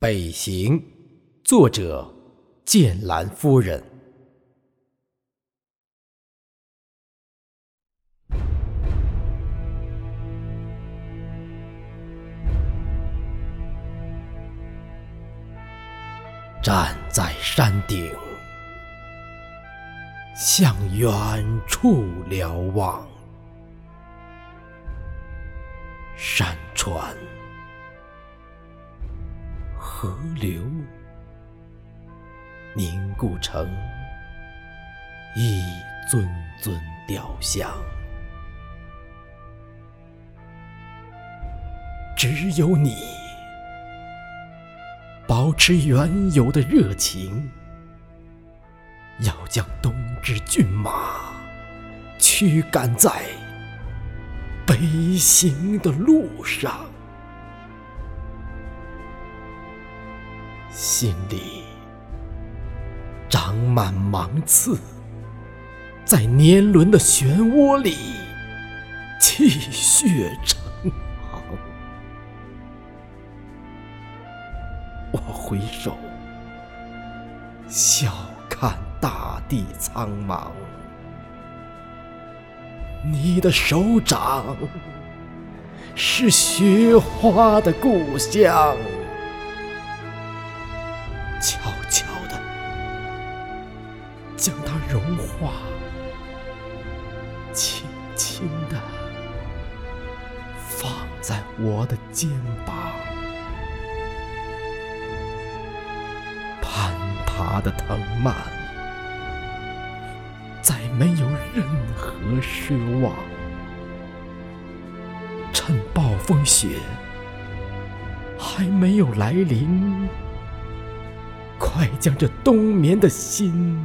北行，作者剑兰夫人。站在山顶，向远处瞭望，山川。河流凝固成一尊尊雕像，只有你保持原有的热情，要将东之骏马驱赶在北行的路上。心里长满芒刺，在年轮的漩涡里气血成行。我回首，笑看大地苍茫，你的手掌是雪花的故乡。悄悄地将它融化，轻轻地放在我的肩膀。攀爬的藤蔓，再没有任何奢望。趁暴风雪还没有来临。快将这冬眠的心。